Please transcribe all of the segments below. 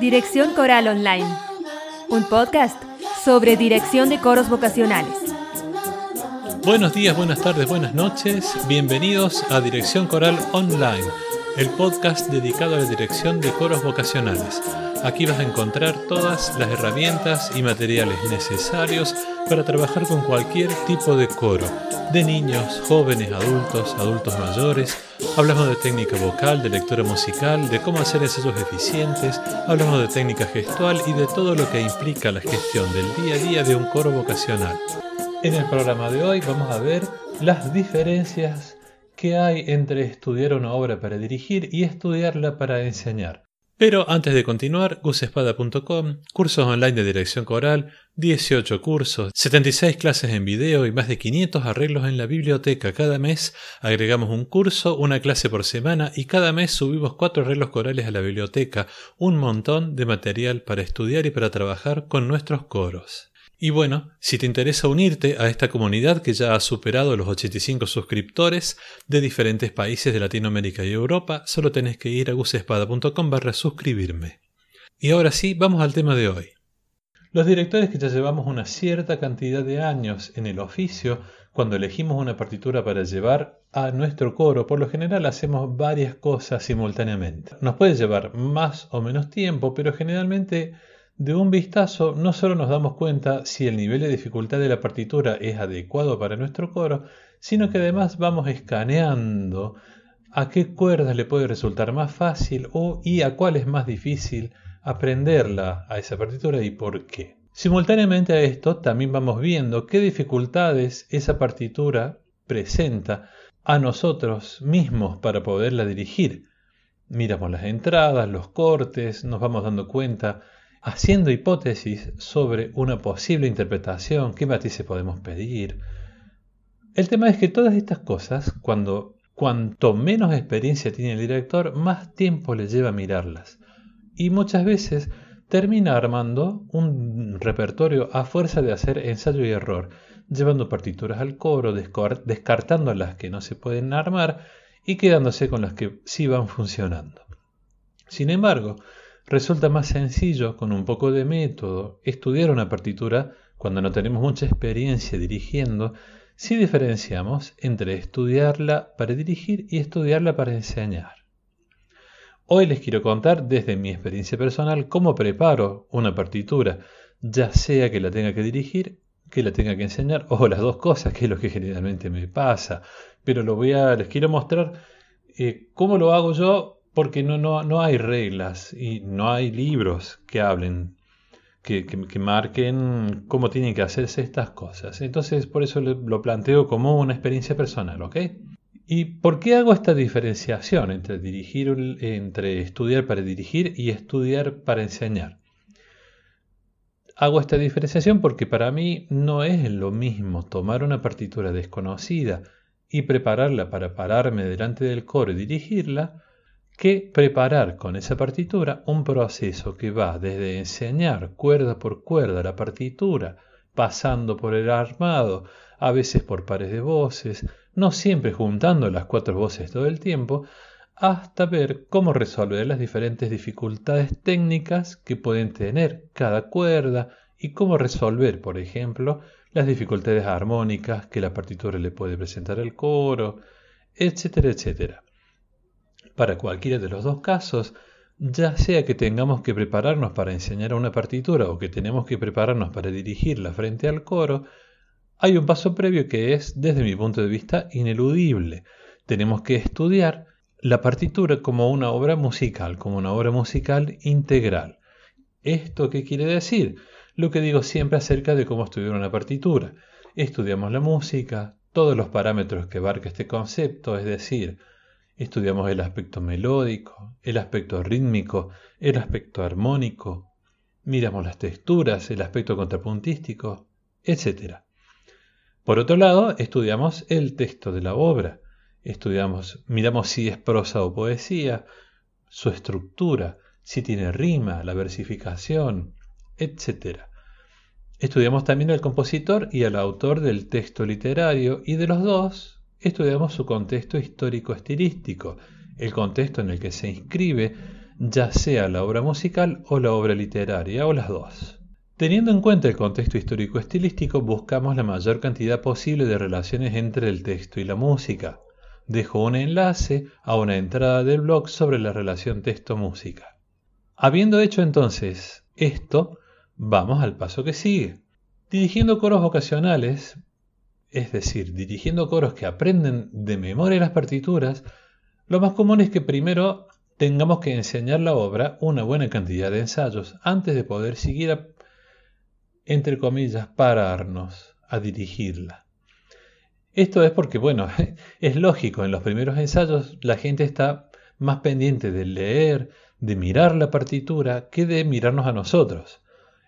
Dirección Coral Online, un podcast sobre dirección de coros vocacionales. Buenos días, buenas tardes, buenas noches. Bienvenidos a Dirección Coral Online, el podcast dedicado a la dirección de coros vocacionales. Aquí vas a encontrar todas las herramientas y materiales necesarios para trabajar con cualquier tipo de coro, de niños, jóvenes, adultos, adultos mayores. Hablamos de técnica vocal, de lectura musical, de cómo hacer ensayos eficientes, hablamos de técnica gestual y de todo lo que implica la gestión del día a día de un coro vocacional. En el programa de hoy vamos a ver las diferencias que hay entre estudiar una obra para dirigir y estudiarla para enseñar. Pero antes de continuar, gusespada.com, cursos online de dirección coral, 18 cursos, 76 clases en video y más de 500 arreglos en la biblioteca. Cada mes agregamos un curso, una clase por semana y cada mes subimos 4 arreglos corales a la biblioteca, un montón de material para estudiar y para trabajar con nuestros coros. Y bueno, si te interesa unirte a esta comunidad que ya ha superado los 85 suscriptores de diferentes países de Latinoamérica y Europa, solo tenés que ir a gusespada.com barra suscribirme. Y ahora sí, vamos al tema de hoy. Los directores que ya llevamos una cierta cantidad de años en el oficio, cuando elegimos una partitura para llevar a nuestro coro, por lo general hacemos varias cosas simultáneamente. Nos puede llevar más o menos tiempo, pero generalmente de un vistazo no solo nos damos cuenta si el nivel de dificultad de la partitura es adecuado para nuestro coro, sino que además vamos escaneando a qué cuerdas le puede resultar más fácil o y a cuál es más difícil aprenderla a esa partitura y por qué. Simultáneamente a esto también vamos viendo qué dificultades esa partitura presenta a nosotros mismos para poderla dirigir. Miramos las entradas, los cortes, nos vamos dando cuenta haciendo hipótesis sobre una posible interpretación, qué matices podemos pedir. El tema es que todas estas cosas, cuando cuanto menos experiencia tiene el director, más tiempo le lleva a mirarlas. Y muchas veces termina armando un repertorio a fuerza de hacer ensayo y error, llevando partituras al coro, descartando las que no se pueden armar y quedándose con las que sí van funcionando. Sin embargo, Resulta más sencillo, con un poco de método, estudiar una partitura cuando no tenemos mucha experiencia dirigiendo, si diferenciamos entre estudiarla para dirigir y estudiarla para enseñar. Hoy les quiero contar desde mi experiencia personal cómo preparo una partitura, ya sea que la tenga que dirigir, que la tenga que enseñar, o las dos cosas, que es lo que generalmente me pasa. Pero lo voy a, les quiero mostrar eh, cómo lo hago yo porque no, no, no hay reglas y no hay libros que hablen, que, que, marquen cómo tienen que hacerse estas cosas. Entonces, por eso lo planteo como una experiencia personal, ¿ok? ¿Y por qué hago esta diferenciación entre dirigir, entre estudiar para dirigir y estudiar para enseñar? Hago esta diferenciación porque para mí no es lo mismo tomar una partitura desconocida y prepararla para pararme delante del coro y dirigirla, que preparar con esa partitura un proceso que va desde enseñar cuerda por cuerda la partitura, pasando por el armado, a veces por pares de voces, no siempre juntando las cuatro voces todo el tiempo, hasta ver cómo resolver las diferentes dificultades técnicas que pueden tener cada cuerda y cómo resolver, por ejemplo, las dificultades armónicas que la partitura le puede presentar al coro, etcétera, etcétera. Para cualquiera de los dos casos, ya sea que tengamos que prepararnos para enseñar una partitura o que tenemos que prepararnos para dirigirla frente al coro, hay un paso previo que es, desde mi punto de vista, ineludible. Tenemos que estudiar la partitura como una obra musical, como una obra musical integral. ¿Esto qué quiere decir? Lo que digo siempre acerca de cómo estudiar una partitura. Estudiamos la música, todos los parámetros que abarca este concepto, es decir, Estudiamos el aspecto melódico, el aspecto rítmico, el aspecto armónico, miramos las texturas, el aspecto contrapuntístico, etc. Por otro lado, estudiamos el texto de la obra, estudiamos, miramos si es prosa o poesía, su estructura, si tiene rima, la versificación, etc. Estudiamos también al compositor y al autor del texto literario y de los dos estudiamos su contexto histórico-estilístico, el contexto en el que se inscribe, ya sea la obra musical o la obra literaria, o las dos. Teniendo en cuenta el contexto histórico-estilístico, buscamos la mayor cantidad posible de relaciones entre el texto y la música. Dejo un enlace a una entrada del blog sobre la relación texto-música. Habiendo hecho entonces esto, vamos al paso que sigue. Dirigiendo coros vocacionales, es decir, dirigiendo coros que aprenden de memoria las partituras, lo más común es que primero tengamos que enseñar la obra una buena cantidad de ensayos antes de poder seguir, entre comillas, pararnos a dirigirla. Esto es porque, bueno, es lógico, en los primeros ensayos la gente está más pendiente de leer, de mirar la partitura, que de mirarnos a nosotros.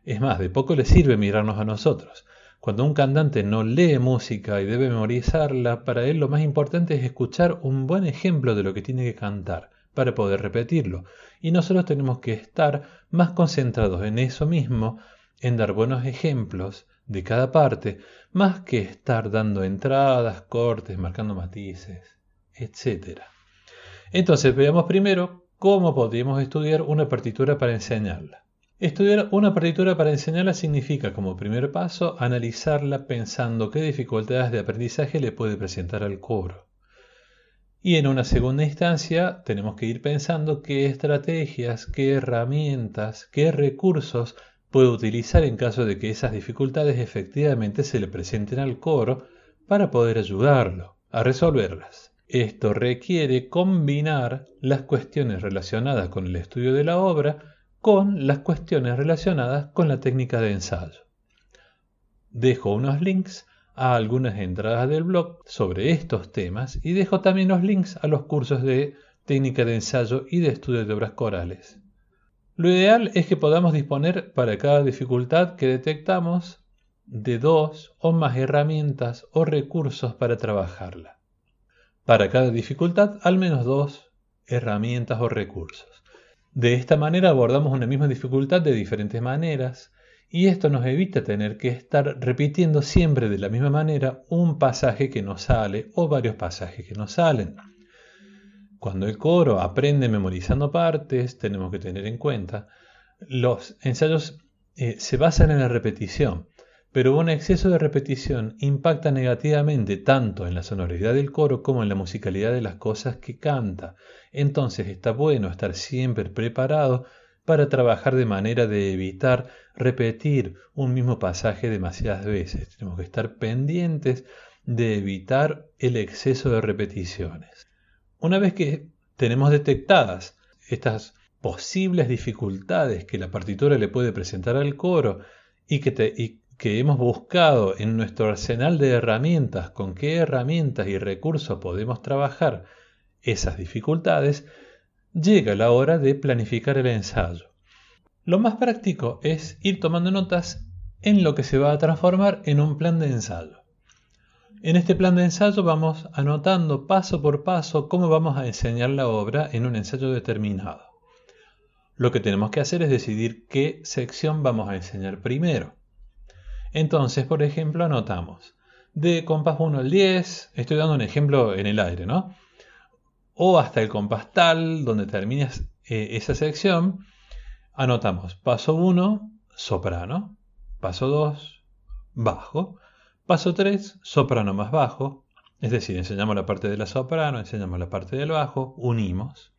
Es más, de poco le sirve mirarnos a nosotros. Cuando un cantante no lee música y debe memorizarla, para él lo más importante es escuchar un buen ejemplo de lo que tiene que cantar para poder repetirlo. Y nosotros tenemos que estar más concentrados en eso mismo, en dar buenos ejemplos de cada parte, más que estar dando entradas, cortes, marcando matices, etc. Entonces veamos primero cómo podríamos estudiar una partitura para enseñarla. Estudiar una partitura para enseñarla significa, como primer paso, analizarla pensando qué dificultades de aprendizaje le puede presentar al coro. Y en una segunda instancia, tenemos que ir pensando qué estrategias, qué herramientas, qué recursos puede utilizar en caso de que esas dificultades efectivamente se le presenten al coro para poder ayudarlo a resolverlas. Esto requiere combinar las cuestiones relacionadas con el estudio de la obra con las cuestiones relacionadas con la técnica de ensayo. Dejo unos links a algunas entradas del blog sobre estos temas y dejo también los links a los cursos de técnica de ensayo y de estudio de obras corales. Lo ideal es que podamos disponer para cada dificultad que detectamos de dos o más herramientas o recursos para trabajarla. Para cada dificultad, al menos dos herramientas o recursos. De esta manera abordamos una misma dificultad de diferentes maneras y esto nos evita tener que estar repitiendo siempre de la misma manera un pasaje que nos sale o varios pasajes que nos salen. Cuando el coro aprende memorizando partes, tenemos que tener en cuenta, los ensayos eh, se basan en la repetición pero un exceso de repetición impacta negativamente tanto en la sonoridad del coro como en la musicalidad de las cosas que canta. Entonces está bueno estar siempre preparado para trabajar de manera de evitar repetir un mismo pasaje demasiadas veces. Tenemos que estar pendientes de evitar el exceso de repeticiones. Una vez que tenemos detectadas estas posibles dificultades que la partitura le puede presentar al coro y que, te, que hemos buscado en nuestro arsenal de herramientas, con qué herramientas y recursos podemos trabajar esas dificultades, llega la hora de planificar el ensayo. Lo más práctico es ir tomando notas en lo que se va a transformar en un plan de ensayo. En este plan de ensayo vamos anotando paso por paso cómo vamos a enseñar la obra en un ensayo determinado. Lo que tenemos que hacer es decidir qué sección vamos a enseñar primero. Entonces, por ejemplo, anotamos de compás 1 al 10, estoy dando un ejemplo en el aire, ¿no? O hasta el compás tal, donde terminas eh, esa sección, anotamos paso 1, soprano, paso 2, bajo, paso 3, soprano más bajo, es decir, enseñamos la parte de la soprano, enseñamos la parte del bajo, unimos.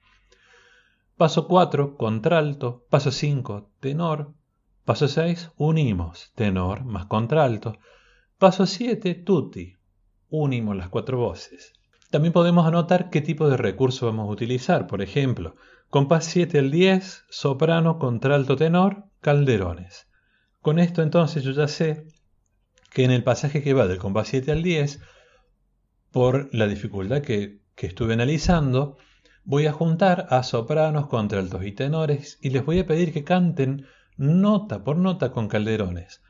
Paso 4, contralto, paso 5, tenor, Paso 6, unimos tenor más contralto. Paso 7, tutti. Unimos las cuatro voces. También podemos anotar qué tipo de recurso vamos a utilizar. Por ejemplo, compás 7 al 10, soprano, contralto, tenor, calderones. Con esto entonces yo ya sé que en el pasaje que va del compás 7 al 10, por la dificultad que, que estuve analizando, voy a juntar a sopranos, contraltos y tenores y les voy a pedir que canten nota por nota con calderones.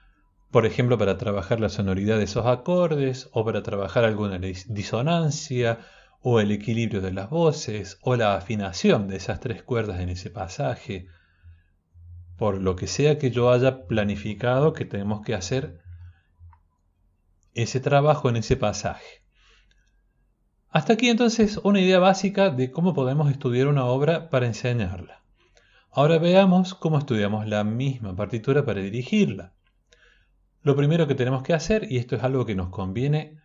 Por ejemplo, para trabajar la sonoridad de esos acordes, o para trabajar alguna disonancia, o el equilibrio de las voces, o la afinación de esas tres cuerdas en ese pasaje. Por lo que sea que yo haya planificado que tenemos que hacer ese trabajo en ese pasaje. Hasta aquí entonces una idea básica de cómo podemos estudiar una obra para enseñarla. Ahora veamos cómo estudiamos la misma partitura para dirigirla. Lo primero que tenemos que hacer, y esto es algo que nos conviene,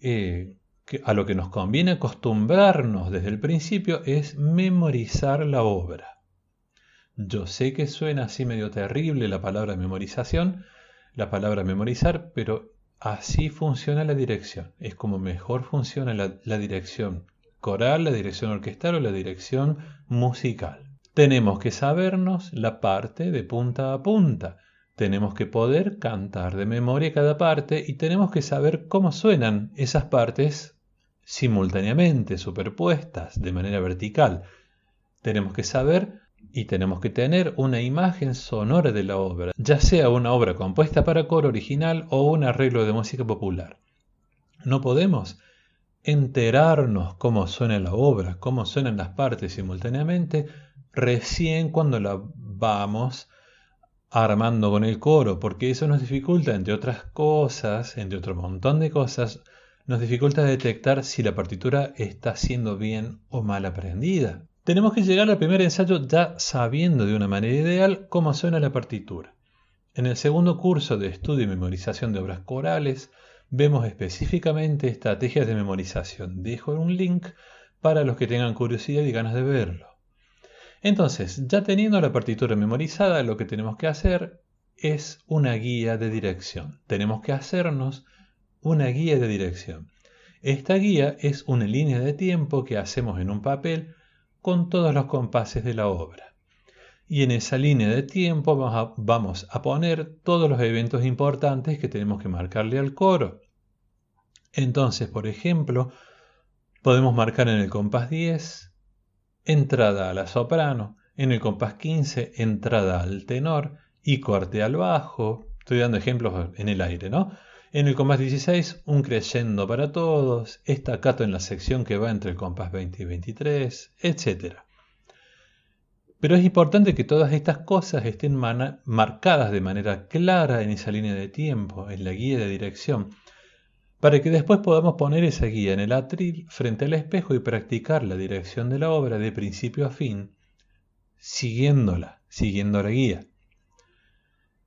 eh, a lo que nos conviene acostumbrarnos desde el principio, es memorizar la obra. Yo sé que suena así medio terrible la palabra memorización, la palabra memorizar, pero Así funciona la dirección. Es como mejor funciona la, dirección coral, la dirección orquestal o la dirección musical. Tenemos que sabernos la parte de punta a punta. Tenemos que poder cantar de memoria cada parte y tenemos que saber cómo suenan esas partes simultáneamente, superpuestas, de manera vertical. Tenemos que saber y tenemos que tener una imagen sonora de la obra, ya sea una obra compuesta para coro original o un arreglo de música popular. No podemos enterarnos cómo suena la obra, cómo suenan las partes simultáneamente, recién cuando la vamos armando con el coro, porque eso nos dificulta, entre otras cosas, entre otro montón de cosas, nos dificulta detectar si la partitura está siendo bien o mal aprendida. Tenemos que llegar al primer ensayo ya sabiendo de una manera ideal cómo suena la partitura. En el segundo curso de estudio y memorización de obras corales vemos específicamente estrategias de memorización. Dejo un link para los que tengan curiosidad y ganas de verlo. Entonces, ya teniendo la partitura memorizada, lo que tenemos que hacer es una guía de dirección. Tenemos que hacernos una guía de dirección. Esta guía es una línea de tiempo que hacemos en un papel con todos los compases de la obra. Y en esa línea de tiempo vamos a, poner todos los eventos importantes que tenemos que marcarle al coro. Entonces, por ejemplo, podemos marcar en el compás 10 entrada a la soprano, en el compás 15 entrada al tenor y corte al bajo. Estoy dando ejemplos en el aire, ¿no? En el compás 16, un crescendo para todos, estacato en la sección que va entre el compás 20 y 23, etc. Pero es importante que todas estas cosas estén marcadas de manera clara en esa línea de tiempo, en la guía de dirección, para que después podamos poner esa guía en el atril frente al espejo y practicar la dirección de la obra de principio a fin, siguiéndola, siguiendo la guía.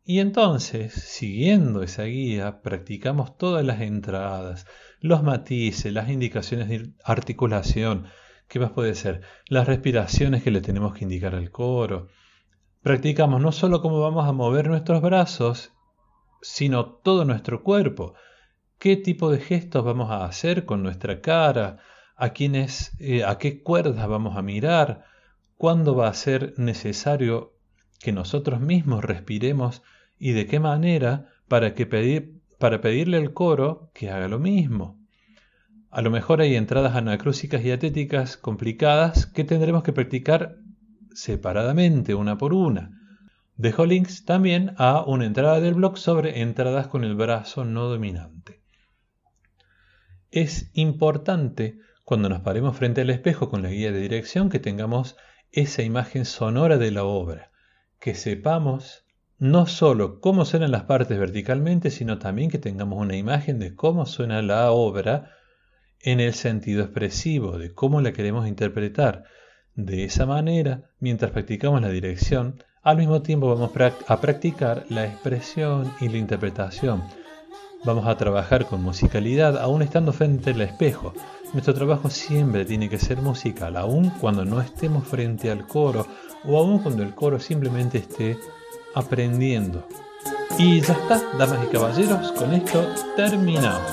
Y entonces, siguiendo esa guía, practicamos todas las entradas, los matices, las indicaciones de articulación, ¿qué más puede ser? Las respiraciones que le tenemos que indicar al coro. Practicamos no solo cómo vamos a mover nuestros brazos, sino todo nuestro cuerpo. ¿Qué tipo de gestos vamos a hacer con nuestra cara? ¿A, quiénes, eh, a qué cuerdas vamos a mirar? ¿Cuándo va a ser necesario que nosotros mismos respiremos y de qué manera para, para pedirle al coro que haga lo mismo. A lo mejor hay entradas anacrúsicas y atéticas complicadas que tendremos que practicar separadamente, una por una. Dejo links también a una entrada del blog sobre entradas con el brazo no dominante. Es importante cuando nos paremos frente al espejo con la guía de dirección que tengamos esa imagen sonora de la obra, que sepamos no solo cómo suenan las partes verticalmente, sino también que tengamos una imagen de cómo suena la obra en el sentido expresivo, de cómo la queremos interpretar. De esa manera, mientras practicamos la dirección, al mismo tiempo vamos a practicar la expresión y la interpretación. Vamos a trabajar con musicalidad aún estando frente al espejo. Nuestro trabajo siempre tiene que ser musical, aun cuando no estemos frente al coro o aun cuando el coro simplemente esté aprendiendo. Y ya está, damas y caballeros, con esto terminamos.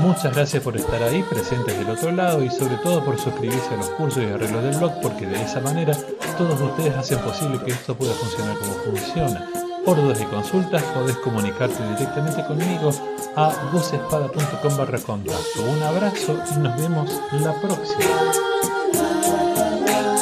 Muchas gracias por estar ahí presentes del otro lado y sobre todo por suscribirse a los cursos y arreglos del blog porque de esa manera todos ustedes hacen posible que esto pueda funcionar como funciona. Por dudas y consultas podés comunicarte directamente conmigo a vocespada.com barra contacto. Un abrazo y nos vemos la próxima.